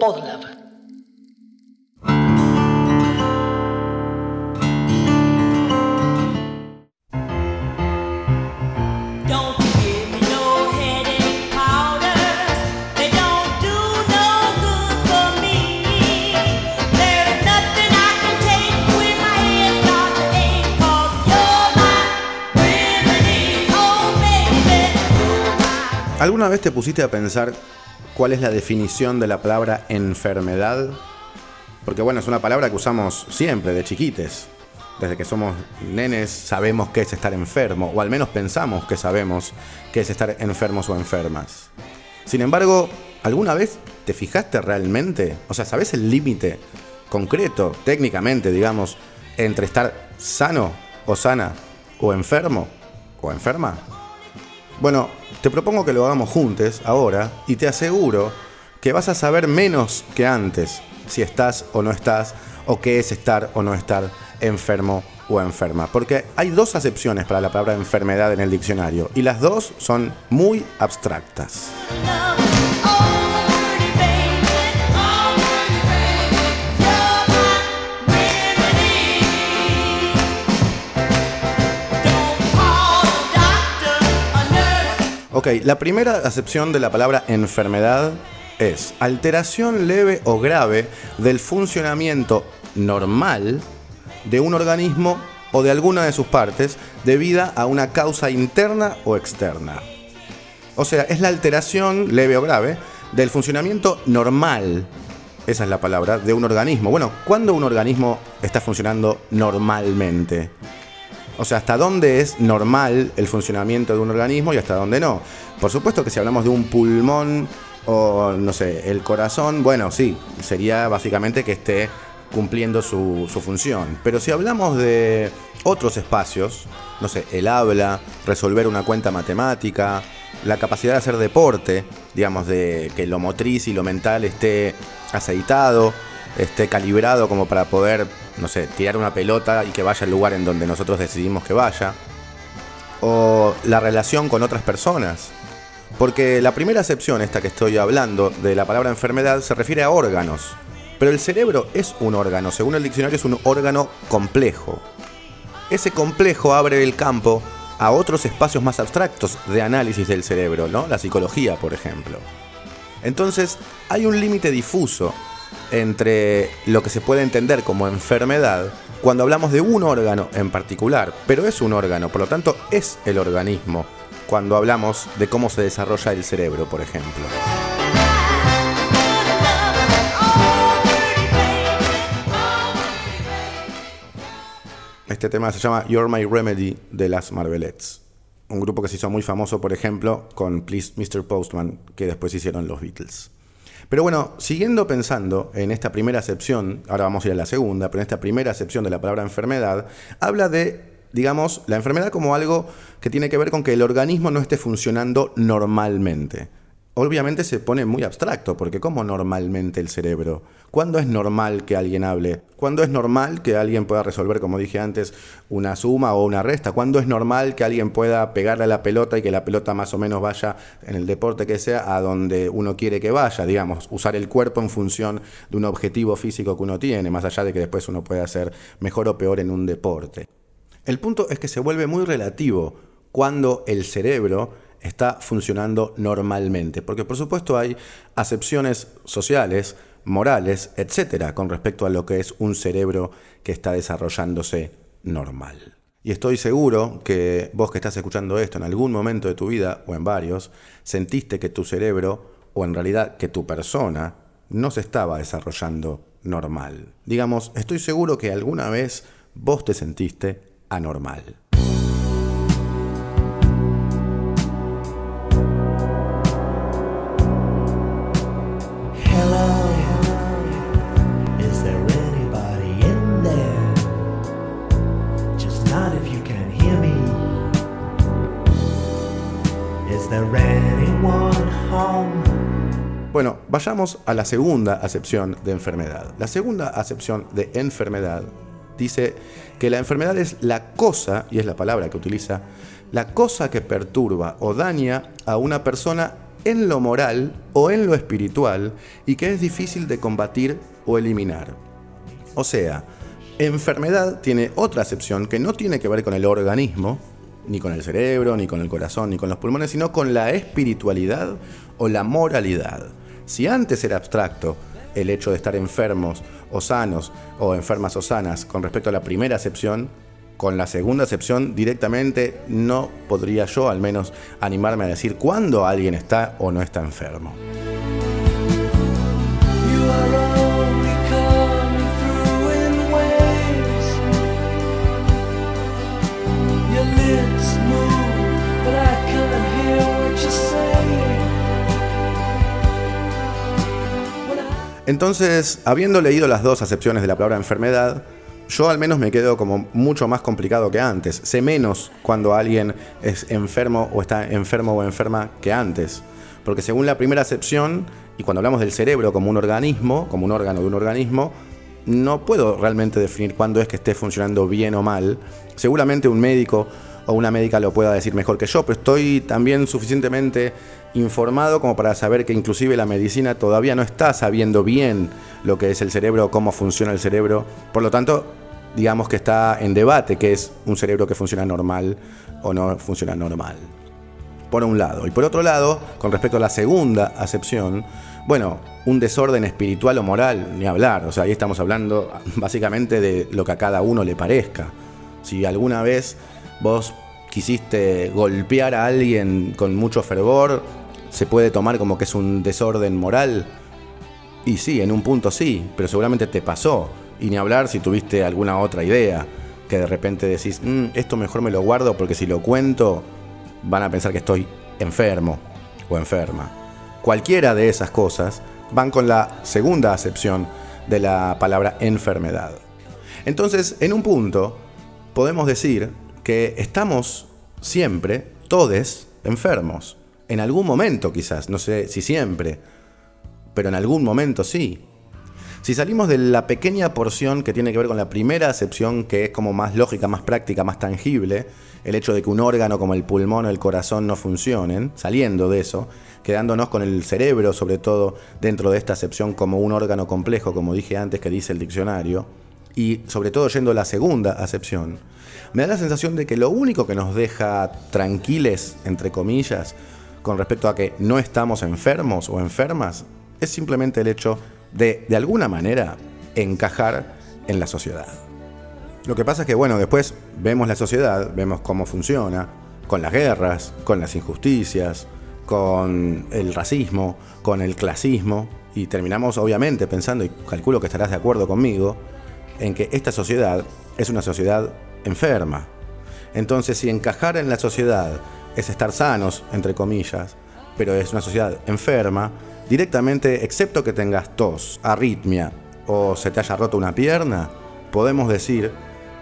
Podlove. Don't give me no headache powders. They don't do no good for me. There's nothing I can take when my head starts to ache. Cause you're my remedy. Oh, baby, you're my ¿Alguna vez te pusiste a pensar cuál es la definición de la palabra enfermedad? Porque bueno, es una palabra que usamos siempre, de chiquites. Desde que somos nenes sabemos qué es estar enfermo, o al menos pensamos que sabemos qué es estar enfermos o enfermas. Sin embargo, ¿alguna vez te fijaste realmente? O sea, ¿sabes el límite concreto, técnicamente, digamos, entre estar sano o sana, o enfermo o enferma? Bueno, te propongo que lo hagamos juntos ahora y te aseguro que vas a saber menos que antes si estás o no estás o qué es estar o no estar enfermo o enferma. Porque hay dos acepciones para la palabra enfermedad en el diccionario y las dos son muy abstractas. Ok, la primera acepción de la palabra enfermedad es alteración leve o grave del funcionamiento normal de un organismo o de alguna de sus partes debida a una causa interna o externa. O sea, es la alteración leve o grave del funcionamiento normal, esa es la palabra, de un organismo. Bueno, ¿cuándo un organismo está funcionando normalmente? O sea, ¿hasta dónde es normal el funcionamiento de un organismo y hasta dónde no? Por supuesto que si hablamos de un pulmón o, no sé, el corazón, bueno, sí, sería básicamente que esté cumpliendo su, función. Pero si hablamos de otros espacios, no sé, el habla, resolver una cuenta matemática, la capacidad de hacer deporte, digamos, de que lo motriz y lo mental esté aceitado, esté calibrado como para poder, no sé, tirar una pelota y que vaya al lugar en donde nosotros decidimos que vaya. O la relación con otras personas. Porque la primera acepción, esta que estoy hablando, de la palabra enfermedad, se refiere a órganos. Pero el cerebro es un órgano, según el diccionario es un órgano complejo. Ese complejo abre el campo a otros espacios más abstractos de análisis del cerebro, ¿no? La psicología, por ejemplo. Entonces, hay un límite difuso entre lo que se puede entender como enfermedad cuando hablamos de un órgano en particular, pero es un órgano, por lo tanto es el organismo cuando hablamos de cómo se desarrolla el cerebro, por ejemplo. Este tema se llama You're My Remedy de las Marvelettes. Un grupo que se hizo muy famoso, por ejemplo, con Please Mr. Postman, que después hicieron los Beatles. Pero bueno, siguiendo pensando en esta primera acepción, ahora vamos a ir a la segunda, pero en esta primera acepción de la palabra enfermedad, habla de, digamos, la enfermedad como algo que tiene que ver con que el organismo no esté funcionando normalmente. Obviamente se pone muy abstracto, porque ¿cómo normalmente el cerebro? ¿Cuándo es normal que alguien hable? ¿Cuándo es normal que alguien pueda resolver, como dije antes, una suma o una resta? ¿Cuándo es normal que alguien pueda pegarle a la pelota y que la pelota más o menos vaya en el deporte que sea a donde uno quiere que vaya? Digamos, usar el cuerpo en función de un objetivo físico que uno tiene, más allá de que después uno pueda hacer mejor o peor en un deporte. El punto es que se vuelve muy relativo cuando el cerebro está funcionando normalmente, porque por supuesto hay acepciones sociales, morales, etcétera, con respecto a lo que es un cerebro que está desarrollándose normal. Y estoy seguro que vos que estás escuchando esto en algún momento de tu vida, o en varios, sentiste que tu cerebro, o en realidad que tu persona, no se estaba desarrollando normal. Digamos, estoy seguro que alguna vez vos te sentiste anormal. Bueno, vayamos a la segunda acepción de enfermedad. La segunda acepción de enfermedad dice que la enfermedad es la cosa, y es la palabra que utiliza, la cosa que perturba o daña a una persona en lo moral o en lo espiritual y que es difícil de combatir o eliminar. O sea, enfermedad tiene otra acepción que no tiene que ver con el organismo, ni con el cerebro, ni con el corazón, ni con los pulmones, sino con la espiritualidad o la moralidad. Si antes era abstracto el hecho de estar enfermos o sanos o enfermas o sanas con respecto a la primera acepción, con la segunda acepción directamente no podría yo al menos animarme a decir cuándo alguien está o no está enfermo. Entonces, habiendo leído las dos acepciones de la palabra enfermedad, yo al menos me quedo como mucho más complicado que antes. Sé menos cuando alguien es enfermo o está enfermo o enferma que antes. Porque según la primera acepción, y cuando hablamos del cerebro como un organismo, como un órgano de un organismo, no puedo realmente definir cuándo es que esté funcionando bien o mal. Seguramente un médico o una médica lo pueda decir mejor que yo, pero estoy también suficientemente informado como para saber que inclusive la medicina todavía no está sabiendo bien lo que es el cerebro, cómo funciona el cerebro. Por lo tanto, digamos que está en debate qué es un cerebro que funciona normal o no funciona normal. Por un lado. Y por otro lado, con respecto a la segunda acepción, bueno, un desorden espiritual o moral, ni hablar. O sea, ahí estamos hablando básicamente de lo que a cada uno le parezca. Si alguna vez vos quisiste golpear a alguien con mucho fervor, se puede tomar como que es un desorden moral. Y sí, en un punto sí, pero seguramente te pasó. Y ni hablar si tuviste alguna otra idea, que de repente decís, "Mm, esto mejor me lo guardo porque si lo cuento van a pensar que estoy enfermo o enferma. Cualquiera de esas cosas van con la segunda acepción de la palabra enfermedad. Entonces, en un punto, podemos decir que estamos siempre, todos, enfermos. En algún momento quizás, no sé si siempre, pero en algún momento sí. Si salimos de la pequeña porción que tiene que ver con la primera acepción, que es como más lógica, más práctica, más tangible, el hecho de que un órgano como el pulmón o el corazón no funcionen, saliendo de eso, quedándonos con el cerebro sobre todo dentro de esta acepción como un órgano complejo, como dije antes que dice el diccionario, y sobre todo yendo a la segunda acepción, me da la sensación de que lo único que nos deja tranquiles, entre comillas, con respecto a que no estamos enfermos o enfermas, es simplemente el hecho de, de alguna manera, encajar en la sociedad. Lo que pasa es que, bueno, después vemos la sociedad, vemos cómo funciona, con las guerras, con las injusticias, con el racismo, con el clasismo, y terminamos obviamente pensando, y calculo que estarás de acuerdo conmigo, en que esta sociedad es una sociedad enferma. Entonces, si encajar en la sociedad es estar sanos, entre comillas, pero es una sociedad enferma, directamente, excepto que tengas tos, arritmia o se te haya roto una pierna, podemos decir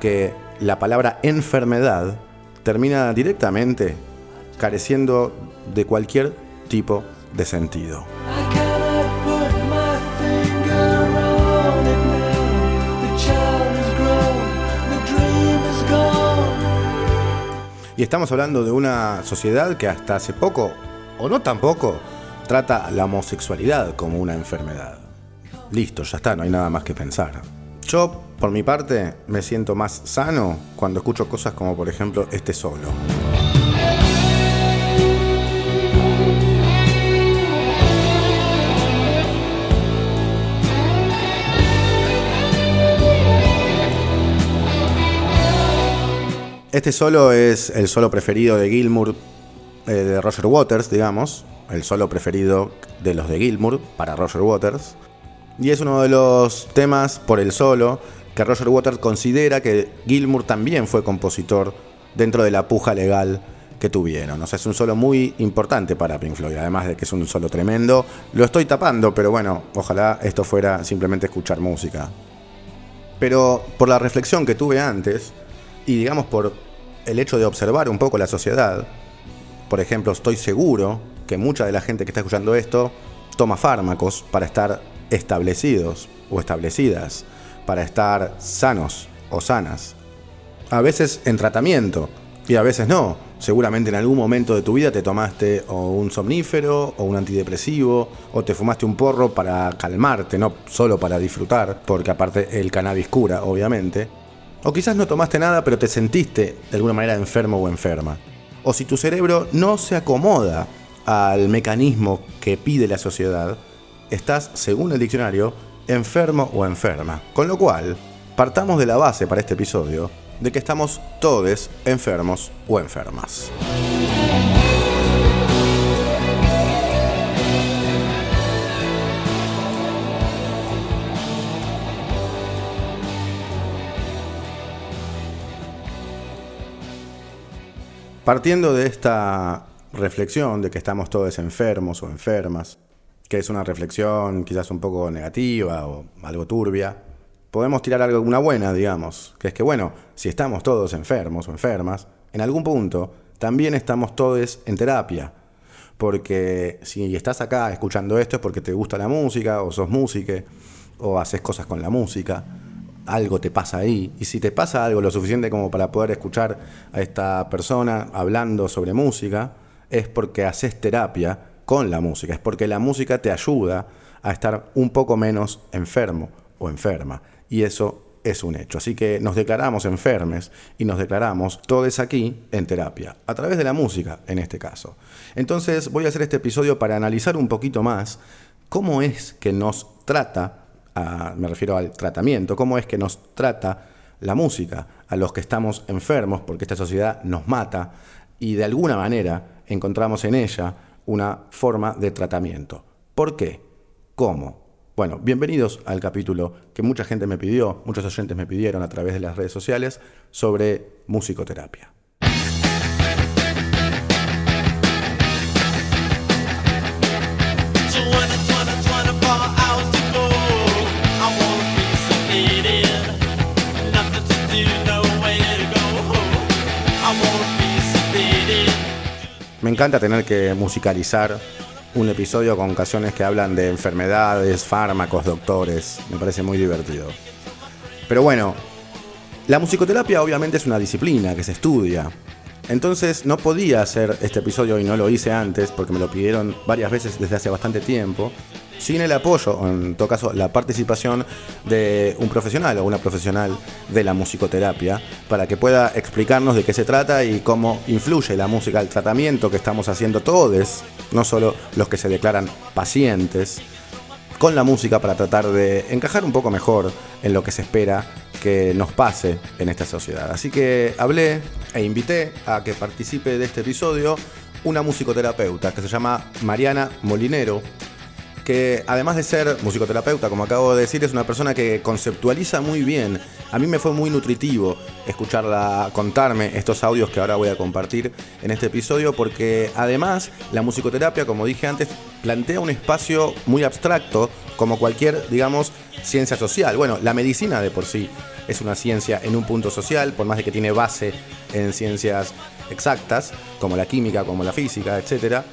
que la palabra enfermedad termina directamente careciendo de cualquier tipo de sentido. Y estamos hablando de una sociedad que hasta hace poco, o no tampoco, trata la homosexualidad como una enfermedad. Listo, ya está, no hay nada más que pensar. Yo, por mi parte, me siento más sano cuando escucho cosas como por ejemplo este solo. Este solo es el solo preferido de Gilmour, eh, de Roger Waters, digamos. El solo preferido de los de Gilmour para Roger Waters. Y es uno de los temas por el solo que Roger Waters considera que Gilmour también fue compositor dentro de la puja legal que tuvieron. O sea, es un solo muy importante para Pink Floyd, además de que es un solo tremendo. Lo estoy tapando, pero bueno, ojalá esto fuera simplemente escuchar música. Pero por la reflexión que tuve antes, y digamos por el hecho de observar un poco la sociedad, por ejemplo, estoy seguro que mucha de la gente que está escuchando esto toma fármacos para estar establecidos o establecidas, para estar sanos o sanas. A veces en tratamiento y a veces no, Seguramente en algún momento de tu vida te tomaste un somnífero o un antidepresivo o te fumaste un porro para calmarte, no solo para disfrutar, porque aparte el cannabis cura, obviamente. O quizás no tomaste nada pero te sentiste de alguna manera enfermo o enferma. O si tu cerebro no se acomoda al mecanismo que pide la sociedad, estás, según el diccionario, enfermo o enferma. Con lo cual, partamos de la base para este episodio de que estamos todos enfermos o enfermas. Partiendo de esta reflexión de que estamos todos enfermos o enfermas, que es una reflexión quizás un poco negativa o algo turbia, podemos tirar algo una buena, digamos, que es que bueno, si estamos todos enfermos o enfermas, en algún punto también estamos todos en terapia. Porque si estás acá escuchando esto es porque te gusta la música, o sos música, o haces cosas con la música, algo te pasa ahí. Y si te pasa algo lo suficiente como para poder escuchar a esta persona hablando sobre música, es porque haces terapia con la música, es porque la música te ayuda a estar un poco menos enfermo o enferma. Y eso es un hecho. Así que nos declaramos enfermes y nos declaramos todos aquí en terapia, a través de la música en este caso. Entonces voy a hacer este episodio para analizar un poquito más cómo es que nos trata, me refiero al tratamiento, cómo es que nos trata la música a los que estamos enfermos porque esta sociedad nos mata y de alguna manera encontramos en ella una forma de tratamiento. ¿Por qué? ¿Cómo? Bueno, bienvenidos al capítulo que mucha gente me pidió, muchos oyentes me pidieron a través de las redes sociales sobre musicoterapia. Me encanta tener que musicalizar un episodio con canciones que hablan de enfermedades, fármacos, doctores. Me parece muy divertido. Pero bueno, la musicoterapia obviamente es una disciplina que se estudia. Entonces no podía hacer este episodio y no lo hice antes porque me lo pidieron varias veces desde hace bastante tiempo, sin el apoyo, o en todo caso la participación de un profesional o una profesional de la musicoterapia para que pueda explicarnos de qué se trata y cómo influye la música al tratamiento que estamos haciendo todos, no solo los que se declaran pacientes, con la música para tratar de encajar un poco mejor en lo que se espera que nos pase en esta sociedad. Así que hablé e invité a que participe de este episodio una musicoterapeuta que se llama Mariana Molinero, además de ser musicoterapeuta, como acabo de decir, es una persona que conceptualiza muy bien. A mí me fue muy nutritivo escucharla contarme estos audios que ahora voy a compartir en este episodio, porque además la musicoterapia, como dije antes, plantea un espacio muy abstracto, como cualquier, digamos, ciencia social. Bueno, la medicina de por sí es una ciencia en un punto social, por más de que tiene base en ciencias exactas, como la química, como la física, etcétera.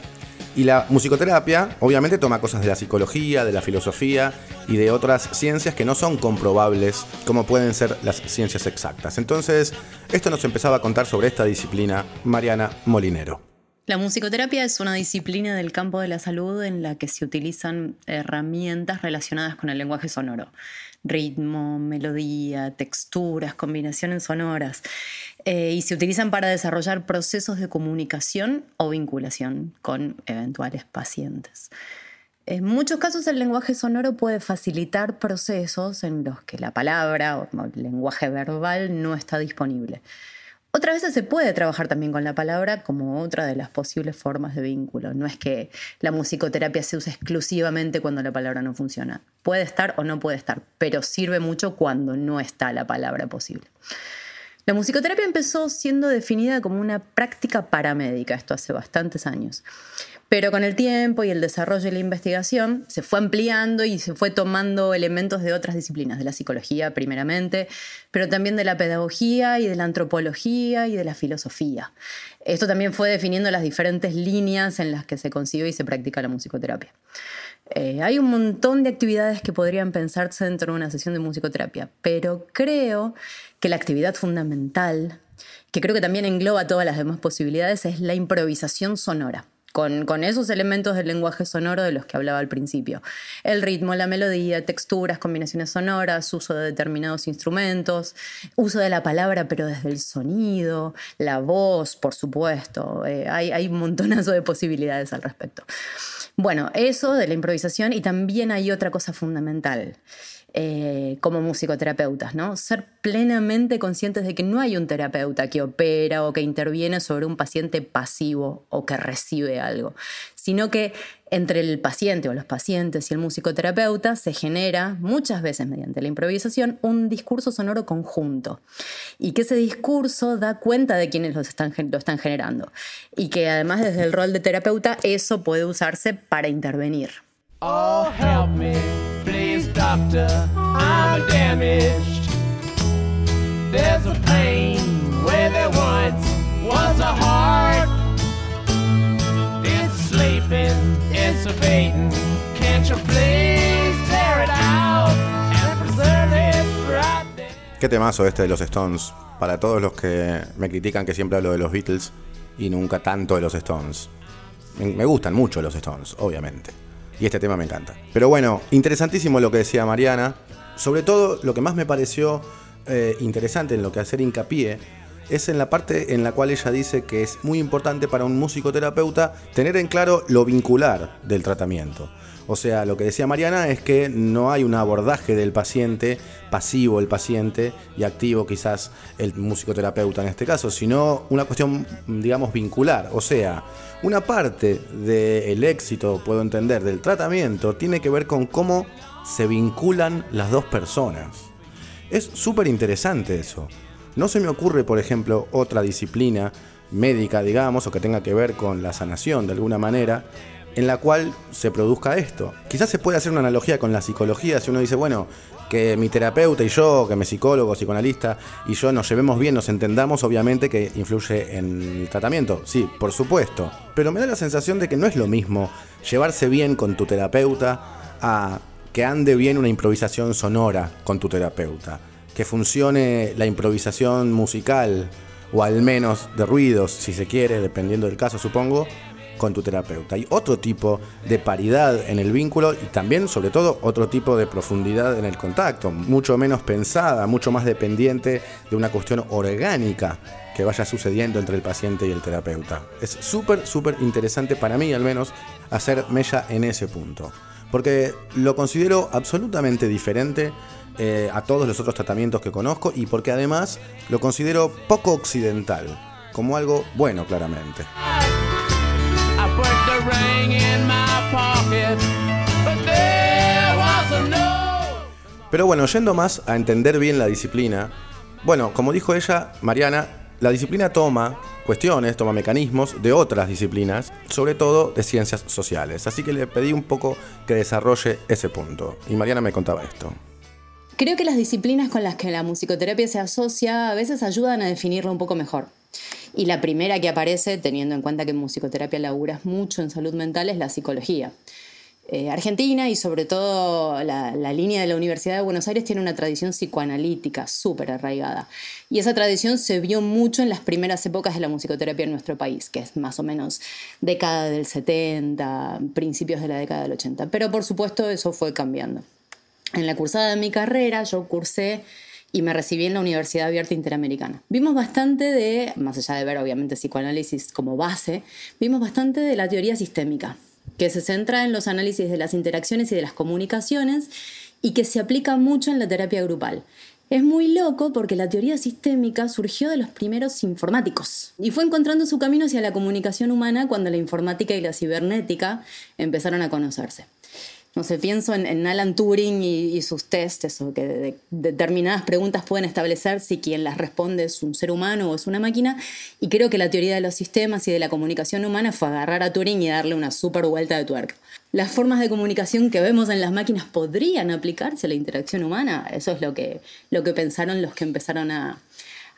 Y la musicoterapia obviamente toma cosas de la psicología, de la filosofía y de otras ciencias que no son comprobables como pueden ser las ciencias exactas. Entonces, esto nos empezaba a contar sobre esta disciplina Mariana Molinero. La musicoterapia es una disciplina del campo de la salud en la que se utilizan herramientas relacionadas con el lenguaje sonoro. Ritmo, melodía, texturas, combinaciones sonoras. eh, y se utilizan para desarrollar procesos de comunicación o vinculación con eventuales pacientes. En muchos casos el lenguaje sonoro puede facilitar procesos en los que la palabra o el lenguaje verbal no está disponible. Otras veces se puede trabajar también con la palabra como otra de las posibles formas de vínculo. No es que la musicoterapia se use exclusivamente cuando la palabra no funciona. Puede estar o no puede estar, pero sirve mucho cuando no está la palabra posible. La musicoterapia empezó siendo definida como una práctica paramédica, esto hace bastantes años. Pero con el tiempo y el desarrollo y la investigación se fue ampliando y se fue tomando elementos de otras disciplinas, de la psicología primeramente, pero también de la pedagogía y de la antropología y de la filosofía. Esto también fue definiendo las diferentes líneas en las que se concibe y se practica la musicoterapia. Eh, hay un montón de actividades que podrían pensarse dentro de una sesión de musicoterapia, pero creo que la actividad fundamental que creo que también engloba todas las demás posibilidades, es la improvisación sonora. Con, esos elementos del lenguaje sonoro de los que hablaba al principio. El ritmo, la melodía, texturas, combinaciones sonoras, uso de determinados instrumentos, uso de la palabra pero desde el sonido, la voz, por supuesto. Eh, hay, hay un montonazo de posibilidades al respecto. Bueno, eso de la improvisación y también hay otra cosa fundamental eh, como musicoterapeutas, ¿no? Ser plenamente conscientes de que no hay un terapeuta que opera o que interviene sobre un paciente pasivo o que recibe algo, sino que entre el paciente o los pacientes y el musicoterapeuta se genera, muchas veces mediante la improvisación, un discurso sonoro conjunto. Y que ese discurso da cuenta de quienes lo están, lo están generando. Y que además desde el rol de terapeuta eso puede usarse para intervenir. Oh, help me, please, doctor. I'm damaged. There's a pain where there once was a heart. It's sleeping, it's abating. Can't you please tear it out and preserve it right there? Qué temazo este de los Stones. Para todos los que me critican que siempre hablo de los Beatles y nunca tanto de los Stones. Me gustan mucho los Stones, obviamente. Y este tema me encanta. Pero bueno, interesantísimo lo que decía Mariana. Sobre todo lo que más me pareció eh, interesante en lo que hacer hincapié es en la parte en la cual ella dice que es muy importante para un musicoterapeuta tener en claro lo vincular del tratamiento. O sea, lo que decía Mariana es que no hay un abordaje del paciente, pasivo el paciente y activo quizás el musicoterapeuta en este caso, sino una cuestión, digamos, vincular. O sea, una parte del éxito, puedo entender, del tratamiento tiene que ver con cómo se vinculan las dos personas. Es súper interesante eso. No se me ocurre, por ejemplo, otra disciplina médica, digamos, o que tenga que ver con la sanación de alguna manera, en la cual se produzca esto. Quizás se puede hacer una analogía con la psicología, si uno dice, bueno, que mi terapeuta y yo, que mi psicólogo, psicoanalista y yo nos llevemos bien, nos entendamos, obviamente que influye en el tratamiento. Sí, por supuesto. Pero me da la sensación de que no es lo mismo llevarse bien con tu terapeuta a que ande bien una improvisación sonora con tu terapeuta. Que funcione la improvisación musical, o al menos de ruidos, si se quiere, dependiendo del caso, supongo, con tu terapeuta. Hay otro tipo de paridad en el vínculo y también, sobre todo, otro tipo de profundidad en el contacto, mucho menos pensada, mucho más dependiente de una cuestión orgánica que vaya sucediendo entre el paciente y el terapeuta. Es súper, súper interesante para mí, al menos, hacer mella en ese punto. Porque lo considero absolutamente diferente eh, a todos los otros tratamientos que conozco y porque además lo considero poco occidental, como algo bueno claramente. Pero bueno, yendo más a entender bien la disciplina, bueno, como dijo ella, Mariana, la disciplina toma cuestiones, toma mecanismos de otras disciplinas, sobre todo de ciencias sociales. Así que le pedí un poco que desarrolle ese punto. Y Mariana me contaba esto. Creo que las disciplinas con las que la musicoterapia se asocia a veces ayudan a definirlo un poco mejor. Y la primera que aparece, teniendo en cuenta que en musicoterapia laburas mucho en salud mental, es la psicología. Eh, Argentina y sobre todo la, la línea de la Universidad de Buenos Aires tiene una tradición psicoanalítica súper arraigada. Y esa tradición se vio mucho en las primeras épocas de la musicoterapia en nuestro país, que es más o menos década del 70, principios de la década del 80. Pero por supuesto eso fue cambiando. En la cursada de mi carrera yo cursé y me recibí en la Universidad Abierta Interamericana. Vimos bastante de, más allá de ver obviamente psicoanálisis como base, vimos bastante de la teoría sistémica, que se centra en los análisis de las interacciones y de las comunicaciones y que se aplica mucho en la terapia grupal. Es muy loco porque la teoría sistémica surgió de los primeros informáticos y fue encontrando su camino hacia la comunicación humana cuando la informática y la cibernética empezaron a conocerse no sé, pienso en, Alan Turing y, sus tests, eso, que de- de- determinadas preguntas pueden establecer si quien las responde es un ser humano o es una máquina, y creo que la teoría de los sistemas y de la comunicación humana fue agarrar a Turing y darle una super vuelta de tuerca. Las formas de comunicación que vemos en las máquinas podrían aplicarse a la interacción humana, eso es lo que, lo que pensaron los que empezaron a,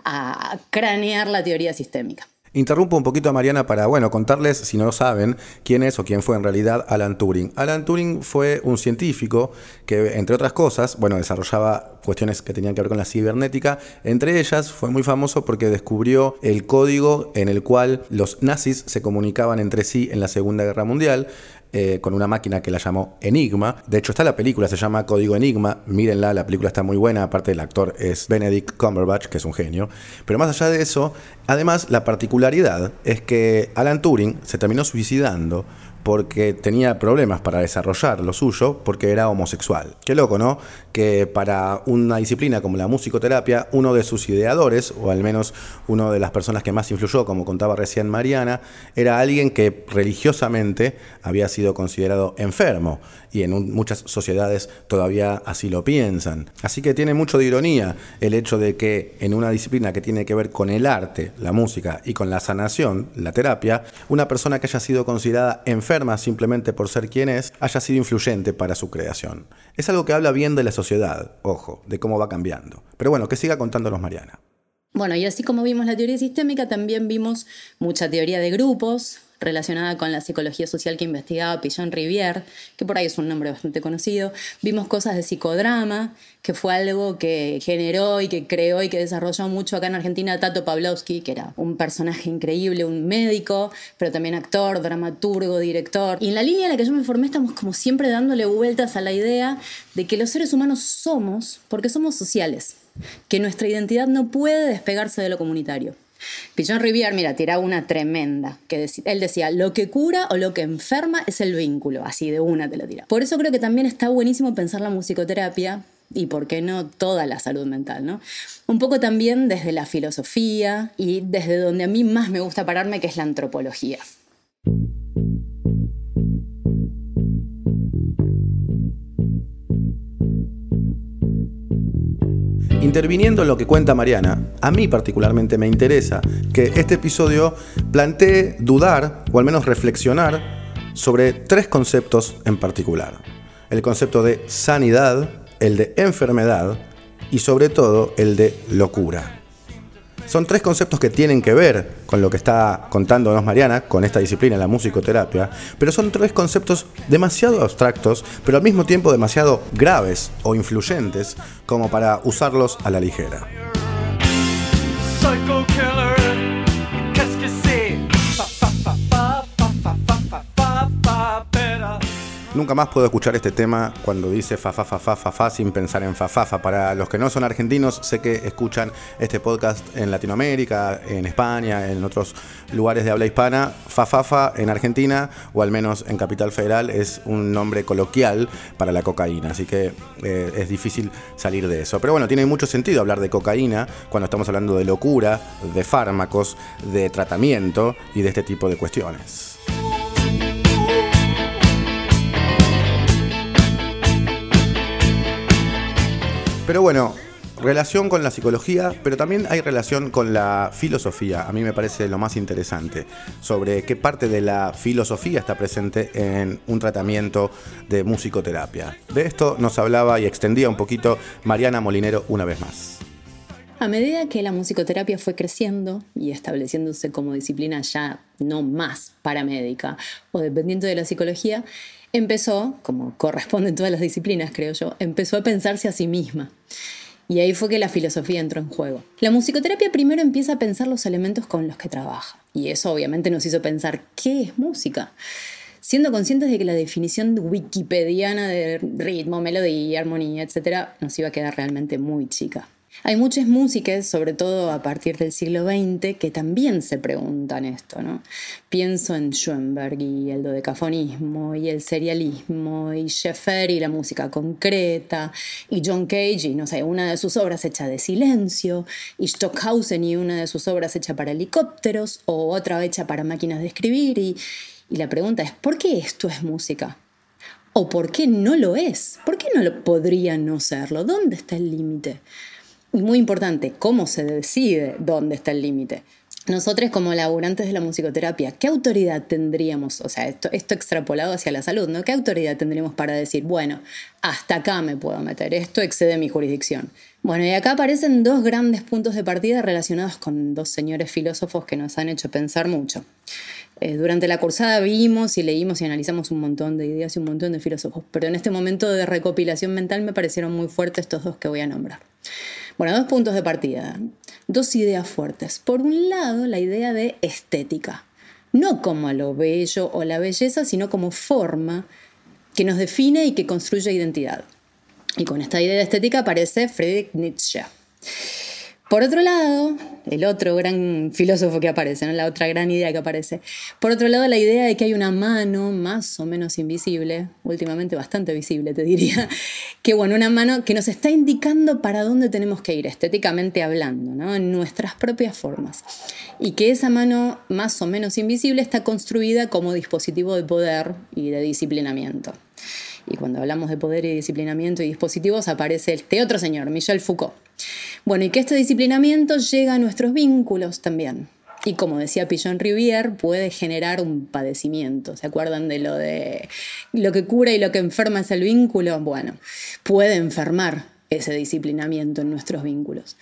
a cranear la teoría sistémica. Interrumpo un poquito a Mariana para, bueno, contarles, si no lo saben, quién es o quién fue en realidad Alan Turing. Alan Turing fue un científico que, entre otras cosas, bueno, desarrollaba cuestiones que tenían que ver con la cibernética. Entre ellas, fue muy famoso porque descubrió el código en el cual los nazis se comunicaban entre sí en la Segunda Guerra Mundial. Eh, con una máquina que la llamó Enigma. De hecho, está la película, se llama Código Enigma. Mírenla, la película está muy buena. Aparte, el actor es Benedict Cumberbatch, que es un genio. Pero más allá de eso, además, la particularidad es que Alan Turing se terminó suicidando porque tenía problemas para desarrollar lo suyo porque era homosexual. Qué loco, ¿no? Que para una disciplina como la musicoterapia, uno de sus ideadores, o al menos una de las personas que más influyó, como contaba recién Mariana, era alguien que religiosamente había sido considerado enfermo y en muchas sociedades todavía así lo piensan. Así que tiene mucho de ironía el hecho de que en una disciplina que tiene que ver con el arte, la música y con la sanación, la terapia, una persona que haya sido considerada enferma simplemente por ser quien es, haya sido influyente para su creación. Es algo que habla bien de la sociedad, ojo, de cómo va cambiando. Pero bueno, que siga contándonos Mariana. Bueno, y así como vimos la teoría sistémica, también vimos mucha teoría de grupos relacionada con la psicología social que investigaba Pillon Rivière, que por ahí es un nombre bastante conocido. Vimos cosas de psicodrama, que fue algo que generó y que creó y que desarrolló mucho acá en Argentina Tato Pavlovsky, que era un personaje increíble, un médico, pero también actor, dramaturgo, director. Y en la línea en la que yo me formé estamos como siempre dándole vueltas a la idea de que los seres humanos somos porque somos sociales que nuestra identidad no puede despegarse de lo comunitario. Pichon Rivière, mira, tiraba una tremenda, que él decía, lo que cura o lo que enferma es el vínculo, así de una te lo tira. Por eso creo que también está buenísimo pensar la musicoterapia y por qué no toda la salud mental, ¿no? Un poco también desde la filosofía y desde donde a mí más me gusta pararme, que es la antropología. Interviniendo en lo que cuenta Mariana, a mí particularmente me interesa que este episodio plantee dudar o al menos reflexionar sobre tres conceptos en particular. El concepto de sanidad, el de enfermedad y sobre todo el de locura. Son tres conceptos que tienen que ver con lo que está contándonos Mariana, con esta disciplina, la musicoterapia, pero son tres conceptos demasiado abstractos, pero al mismo tiempo demasiado graves o influyentes como para usarlos a la ligera. Nunca más puedo escuchar este tema cuando dice fa fa fa fa fa fa sin pensar en fa fa fa. Para los que no son argentinos, sé que escuchan este podcast en Latinoamérica, en España, en otros lugares de habla hispana. Fa fa fa en Argentina, o al menos en Capital Federal, es un nombre coloquial para la cocaína. Así que eh, es difícil salir de eso. Pero bueno, tiene mucho sentido hablar de cocaína cuando estamos hablando de locura, de fármacos, de tratamiento y de este tipo de cuestiones. Pero bueno, relación con la psicología, pero también hay relación con la filosofía. A mí me parece lo más interesante sobre qué parte de la filosofía está presente en un tratamiento de musicoterapia. De esto nos hablaba y extendía un poquito Mariana Molinero una vez más. A medida que la musicoterapia fue creciendo y estableciéndose como disciplina ya no más paramédica o dependiente de la psicología, empezó, como corresponde en todas las disciplinas, creo yo, empezó a pensarse a sí misma. Y ahí fue que la filosofía entró en juego. La musicoterapia primero empieza a pensar los elementos con los que trabaja. Y eso obviamente nos hizo pensar, ¿qué es música? Siendo conscientes de que la definición wikipediana de ritmo, melodía, armonía, etc., nos iba a quedar realmente muy chica. Hay muchas músicas, sobre todo a partir del siglo XX, que también se preguntan esto, ¿no? Pienso en Schoenberg y el dodecafonismo y el serialismo y Schaeffer y la música concreta y John Cage y no sé, una de sus obras hecha de silencio y Stockhausen y una de sus obras hecha para helicópteros o otra hecha para máquinas de escribir y, y la pregunta es, ¿por qué esto es música? ¿O por qué no lo es? ¿Por qué no lo podría no serlo? ¿Dónde está el límite? Y muy importante, ¿cómo se decide dónde está el límite? nosotros como laburantes de la musicoterapia, ¿qué autoridad tendríamos? O sea, esto, esto extrapolado hacia la salud, ¿no? ¿Qué autoridad tendríamos para decir, bueno, hasta acá me puedo meter, esto excede mi jurisdicción? Bueno, y acá aparecen dos grandes puntos de partida relacionados con dos señores filósofos que nos han hecho pensar mucho. Eh, durante la cursada vimos y leímos y analizamos un montón de ideas y un montón de filósofos, pero en este momento de recopilación mental me parecieron muy fuertes estos dos que voy a nombrar. Bueno, dos puntos de partida, dos ideas fuertes. Por un lado, la idea de estética, no como lo bello o la belleza, sino como forma que nos define y que construye identidad. Y con esta idea de estética aparece Friedrich Nietzsche. Por otro lado, el otro gran filósofo que aparece, ¿no? la otra gran idea que aparece. Por otro lado, la idea de que hay una mano más o menos invisible, últimamente bastante visible, te diría, que bueno, una mano que nos está indicando para dónde tenemos que ir, estéticamente hablando, ¿no? en nuestras propias formas. Y que esa mano más o menos invisible está construida como dispositivo de poder y de disciplinamiento. Y cuando hablamos de poder y disciplinamiento y dispositivos aparece este otro señor, Michel Foucault. Bueno, y que este disciplinamiento llega a nuestros vínculos también. Y como decía Pillon Rivière, puede generar un padecimiento. ¿Se acuerdan de lo de lo que cura y lo que enferma es el vínculo? Bueno, puede enfermar ese disciplinamiento en nuestros vínculos.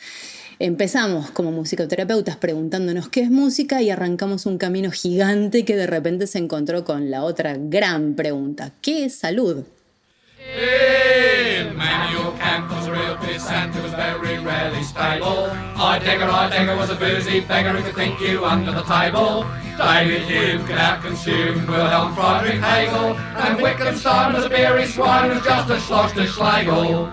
Empezamos como musicoterapeutas preguntándonos qué es música y arrancamos un camino gigante que de repente se encontró con la otra gran pregunta, ¿qué es salud? Manuel Kant was a real pissant who was very rarely stable. Heidegger, Heidegger was a boozy beggar who could think you under the table. David Hume could out-consume Wilhelm Friedrich Hegel. And Wittgenstein was a beery swine who's just a schloss to Schlegel.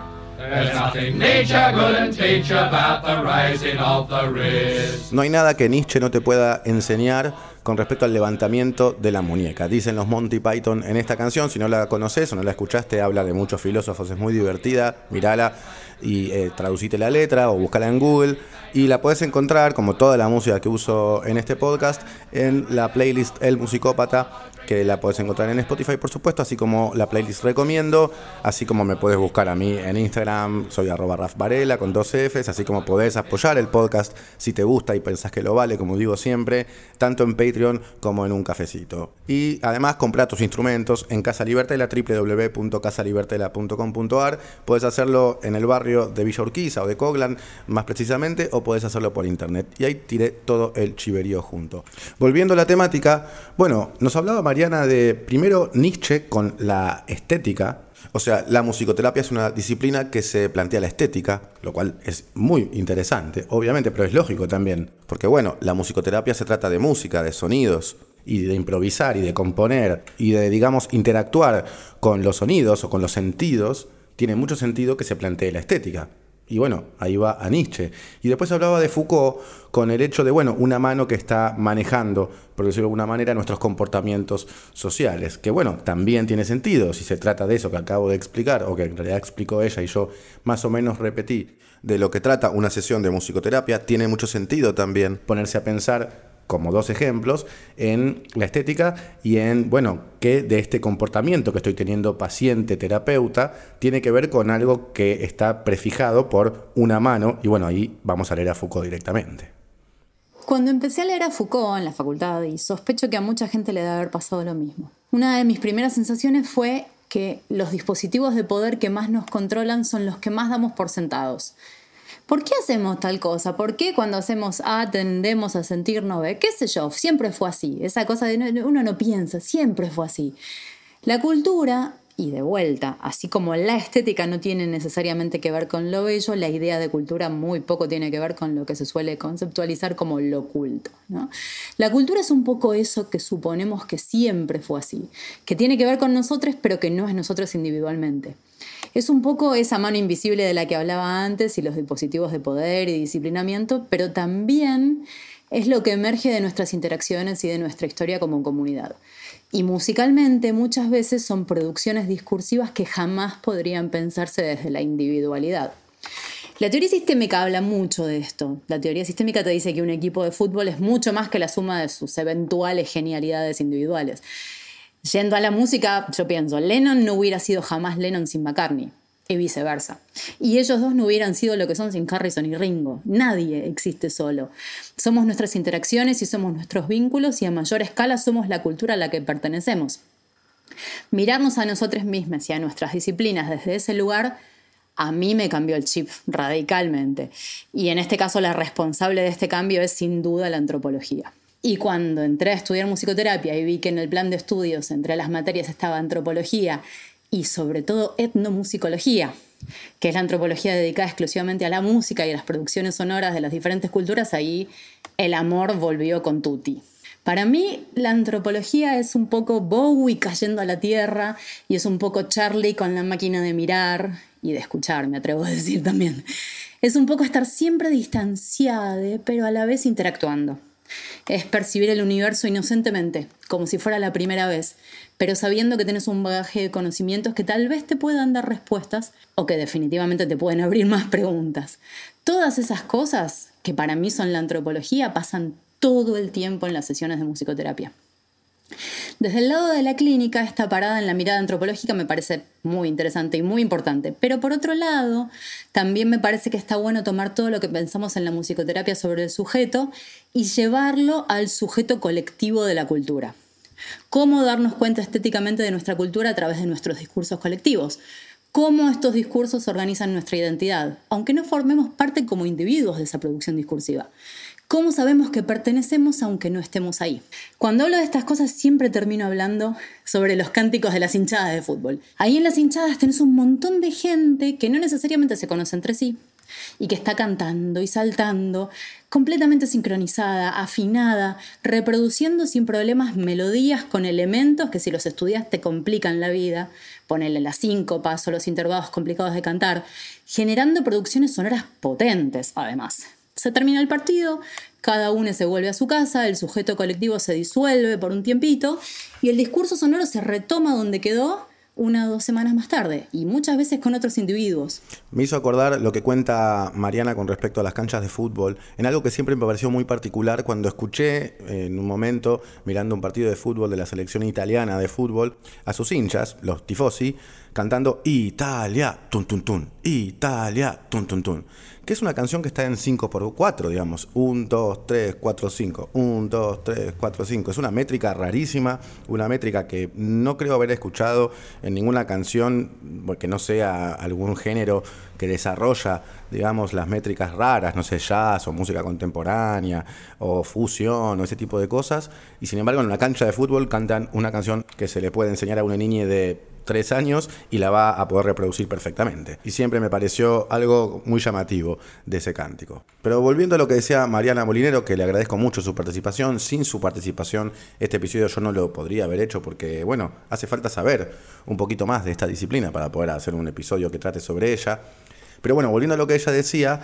No hay nada que Nietzsche no te pueda enseñar con respecto al levantamiento de la muñeca. Dicen los Monty Python en esta canción, si no la conoces o no la escuchaste, habla de muchos filósofos, es muy divertida, mirala y eh, traducite la letra o búscala en Google. Y la puedes encontrar, como toda la música que uso en este podcast, en la playlist El Musicópata, que la puedes encontrar en Spotify, por supuesto, así como la playlist recomiendo, así como me puedes buscar a mí en Instagram, soy arroba Raf Varela con dos Fs, así como podés apoyar el podcast si te gusta y pensás que lo vale, como digo siempre, tanto en Patreon como en un cafecito. Y además comprar tus instrumentos en Casa Libertela, www.casalibertela.com.ar. Puedes hacerlo en el barrio de Villa Urquiza o de Coglan, más precisamente, o puedes hacerlo por internet. Y ahí tiré todo el chiverío junto. Volviendo a la temática, bueno, nos hablaba Mariana de primero Nietzsche con la estética. O sea, la musicoterapia es una disciplina que se plantea la estética, lo cual es muy interesante, obviamente, pero es lógico también. Porque bueno, la musicoterapia se trata de música, de sonidos, y de improvisar y de componer y de, digamos, interactuar con los sonidos o con los sentidos, tiene mucho sentido que se plantee la estética. Y bueno, ahí va a Nietzsche. Y después hablaba de Foucault con el hecho de, bueno, una mano que está manejando, por decirlo de alguna manera, nuestros comportamientos sociales. Que bueno, también tiene sentido si se trata de eso que acabo de explicar, o que en realidad explicó ella y yo más o menos repetí, de lo que trata una sesión de musicoterapia, tiene mucho sentido también ponerse a pensar como dos ejemplos, en la estética y en, bueno, que de este comportamiento que estoy teniendo paciente-terapeuta tiene que ver con algo que está prefijado por una mano, y bueno, ahí vamos a leer a Foucault directamente. Cuando empecé a leer a Foucault en la facultad, y sospecho que a mucha gente le debe haber pasado lo mismo, una de mis primeras sensaciones fue que los dispositivos de poder que más nos controlan son los que más damos por sentados. ¿Por qué hacemos tal cosa? ¿Por qué cuando hacemos A tendemos a sentirnos B? ¿Qué sé yo? Siempre fue así. Esa cosa de no- uno no piensa, siempre fue así. La cultura, y de vuelta, así como la estética no tiene necesariamente que ver con lo bello, la idea de cultura muy poco tiene que ver con lo que se suele conceptualizar como lo oculto. ¿no? La cultura es un poco eso que suponemos que siempre fue así, que tiene que ver con nosotros, pero que no es nosotros individualmente. Es un poco esa mano invisible de la que hablaba antes y los dispositivos de poder y disciplinamiento, pero también es lo que emerge de nuestras interacciones y de nuestra historia como comunidad. Y musicalmente muchas veces son producciones discursivas que jamás podrían pensarse desde la individualidad. La teoría sistémica habla mucho de esto. La teoría sistémica te dice que un equipo de fútbol es mucho más que la suma de sus eventuales genialidades individuales. Yendo a la música, yo pienso, Lennon no hubiera sido jamás Lennon sin McCartney. y viceversa. Y ellos dos no hubieran sido lo que son sin Harrison y Ringo. Nadie existe solo. Somos nuestras interacciones y somos nuestros vínculos y a mayor escala somos la cultura a la que pertenecemos. Mirarnos a nosotros mismos y a nuestras disciplinas desde ese lugar a mí me cambió el chip radicalmente. Y en este caso la responsable de este cambio es sin duda la antropología. Y cuando entré a estudiar musicoterapia y vi que en el plan de estudios entre las materias estaba antropología y sobre todo etnomusicología, que es la antropología dedicada exclusivamente a la música y a las producciones sonoras de las diferentes culturas, ahí el amor volvió con Tutti. Para mí, la antropología es un poco Bowie cayendo a la tierra y es un poco Charlie con la máquina de mirar y de escuchar, me atrevo a decir también. Es un poco estar siempre distanciada, pero a la vez interactuando. Es percibir el universo inocentemente, como si fuera la primera vez, pero sabiendo que tienes un bagaje de conocimientos que tal vez te puedan dar respuestas o que definitivamente te pueden abrir más preguntas. Todas esas cosas, que para mí son la antropología, pasan todo el tiempo en las sesiones de musicoterapia. Desde el lado de la clínica, esta parada en la mirada antropológica me parece muy interesante y muy importante. Pero por otro lado, también me parece que está bueno tomar todo lo que pensamos en la musicoterapia sobre el sujeto y llevarlo al sujeto colectivo de la cultura. Cómo darnos cuenta estéticamente de nuestra cultura a través de nuestros discursos colectivos. Cómo estos discursos organizan nuestra identidad, aunque no formemos parte como individuos de esa producción discursiva. ¿Cómo sabemos que pertenecemos aunque no estemos ahí? Cuando hablo de estas cosas siempre termino hablando sobre los cánticos de las hinchadas de fútbol. Ahí en las hinchadas tenés un montón de gente que no necesariamente se conoce entre sí y que está cantando y saltando, completamente sincronizada, afinada, reproduciendo sin problemas melodías con elementos que si los estudias te complican la vida, ponerle las síncopas o los intervalos complicados de cantar, generando producciones sonoras potentes además. Se termina el partido, cada uno se vuelve a su casa, el sujeto colectivo se disuelve por un tiempito y el discurso sonoro se retoma donde quedó una o dos semanas más tarde y muchas veces con otros individuos. Me hizo acordar lo que cuenta Mariana con respecto a las canchas de fútbol, en algo que siempre me pareció muy particular cuando escuché eh, en un momento, mirando un partido de fútbol de la selección italiana de fútbol, a sus hinchas, los tifosi, cantando Italia, tun tun tun, Italia, tun tun tun, que es una canción que está en 5x4, digamos, 1, 2, 3, 4, 5, 1, 2, 3, 4, 5. Es una métrica rarísima, una métrica que no creo haber escuchado en ninguna canción que no sea algún género que desarrolla, digamos, las métricas raras, no sé, jazz o música contemporánea o fusión o ese tipo de cosas. Y sin embargo, en una cancha de fútbol cantan una canción que se le puede enseñar a una niña de tres años y la va a poder reproducir perfectamente. Y siempre me pareció algo muy llamativo de ese cántico. Pero volviendo a lo que decía Mariana Molinero, que le agradezco mucho su participación, sin su participación este episodio yo no lo podría haber hecho porque, bueno, hace falta saber un poquito más de esta disciplina para poder hacer un episodio que trate sobre ella. Pero bueno, volviendo a lo que ella decía,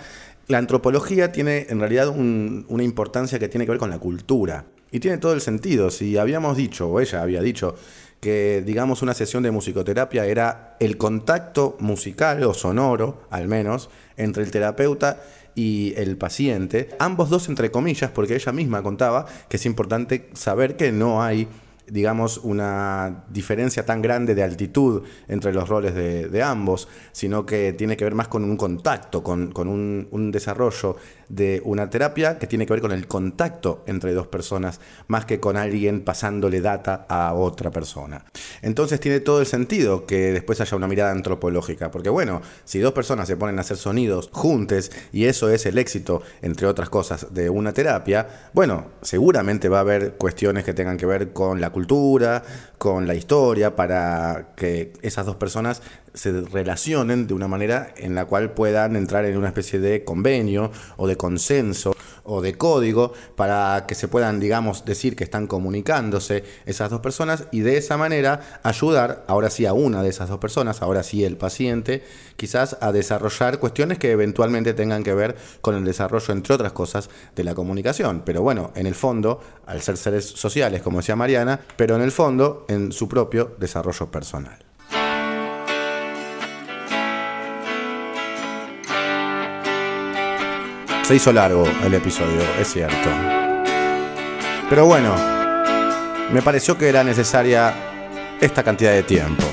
la antropología tiene en realidad un- una importancia que tiene que ver con la cultura. Y tiene todo el sentido. Si habíamos dicho, o ella había dicho, que digamos una sesión de musicoterapia era el contacto musical o sonoro, al menos, entre el terapeuta y el paciente, ambos dos entre comillas, porque ella misma contaba que es importante saber que no hay digamos, una diferencia tan grande de altitud entre los roles de, ambos, sino que tiene que ver más con un contacto, con, con un, un desarrollo de una terapia que tiene que ver con el contacto entre dos personas, más que con alguien pasándole data a otra persona. Entonces tiene todo el sentido que después haya una mirada antropológica, porque bueno, si dos personas se ponen a hacer sonidos juntes y eso es el éxito, entre otras cosas, de una terapia, bueno, seguramente va a haber cuestiones que tengan que ver con la cultura, con la historia, para que esas dos personas se relacionen de una manera en la cual puedan entrar en una especie de convenio o de consenso o de código para que se puedan, digamos, decir que están comunicándose esas dos personas y de esa manera ayudar, ahora sí a una de esas dos personas, ahora sí el paciente, quizás a desarrollar cuestiones que eventualmente tengan que ver con el desarrollo, entre otras cosas, de la comunicación. Pero bueno, en el fondo, al ser seres sociales, como decía Mariana, pero en el fondo, en su propio desarrollo personal. Se hizo largo el episodio, es cierto. Pero bueno, me pareció que era necesaria esta cantidad de tiempo.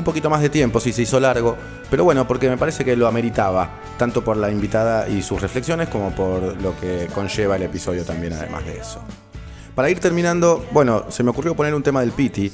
un poquito más de tiempo, sí se hizo largo, pero bueno, porque me parece que lo ameritaba, tanto por la invitada y sus reflexiones como por lo que conlleva el episodio también, además de eso. Para ir terminando, bueno, se me ocurrió poner un tema del Piti,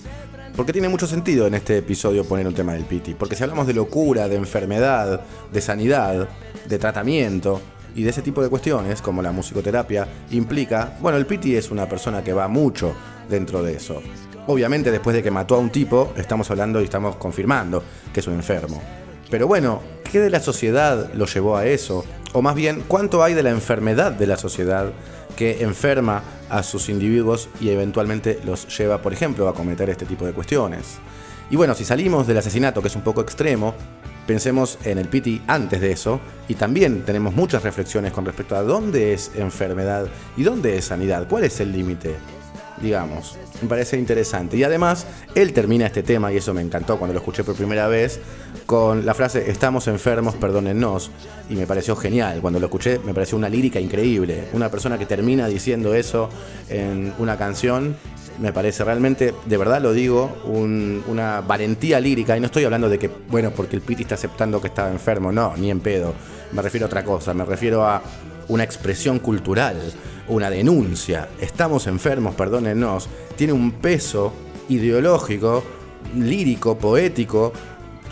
porque tiene mucho sentido en este episodio poner un tema del Piti, porque si hablamos de locura, de enfermedad, de sanidad, de tratamiento y de ese tipo de cuestiones, como la musicoterapia, implica, bueno, el Piti es una persona que va mucho dentro de eso. Obviamente después de que mató a un tipo, estamos hablando y estamos confirmando que es un enfermo. Pero bueno, ¿qué de la sociedad lo llevó a eso? O más bien, ¿cuánto hay de la enfermedad de la sociedad que enferma a sus individuos y eventualmente los lleva, por ejemplo, a cometer este tipo de cuestiones? Y bueno, si salimos del asesinato, que es un poco extremo, pensemos en el Piti antes de eso, y también tenemos muchas reflexiones con respecto a dónde es enfermedad y dónde es sanidad, cuál es el límite digamos. Me parece interesante. Y además, él termina este tema, y eso me encantó cuando lo escuché por primera vez, con la frase, estamos enfermos, perdónennos. Y me pareció genial. Cuando lo escuché, me pareció una lírica increíble. Una persona que termina diciendo eso en una canción, me parece realmente, de verdad lo digo, un- una valentía lírica. Y no estoy hablando de que, bueno, porque el Piti está aceptando que estaba enfermo. No, ni en pedo. Me refiero a otra cosa. Me refiero a una expresión cultural, una denuncia. Estamos enfermos, perdónennos. Tiene un peso ideológico, lírico, poético,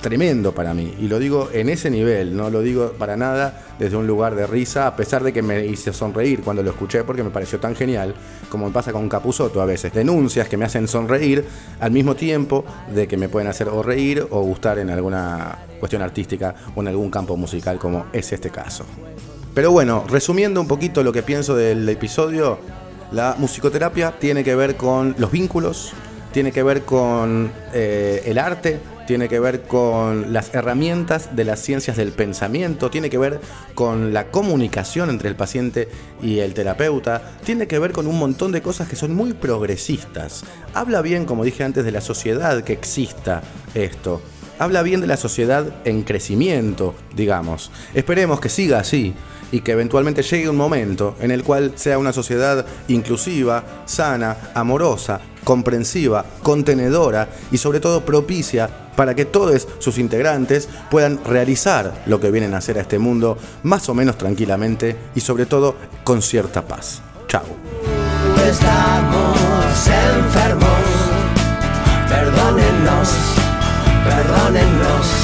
tremendo para mí. Y lo digo en ese nivel, no lo digo para nada desde un lugar de risa, a pesar de que me hice sonreír cuando lo escuché porque me pareció tan genial, como me pasa con Capuzoto a veces. Denuncias que me hacen sonreír al mismo tiempo de que me pueden hacer o reír o gustar en alguna cuestión artística o en algún campo musical como es este caso. Pero bueno, resumiendo un poquito lo que pienso del episodio, la musicoterapia tiene que ver con los vínculos, tiene que ver con eh, el arte, tiene que ver con las herramientas de las ciencias del pensamiento, tiene que ver con la comunicación entre el paciente y el terapeuta, tiene que ver con un montón de cosas que son muy progresistas. Habla bien, como dije antes, de la sociedad que exista esto habla bien de la sociedad en crecimiento, digamos. Esperemos que siga así y que eventualmente llegue un momento en el cual sea una sociedad inclusiva, sana, amorosa, comprensiva, contenedora y sobre todo propicia para que todos sus integrantes puedan realizar lo que vienen a hacer a este mundo más o menos tranquilamente y sobre todo con cierta paz. Chao. Perdónennos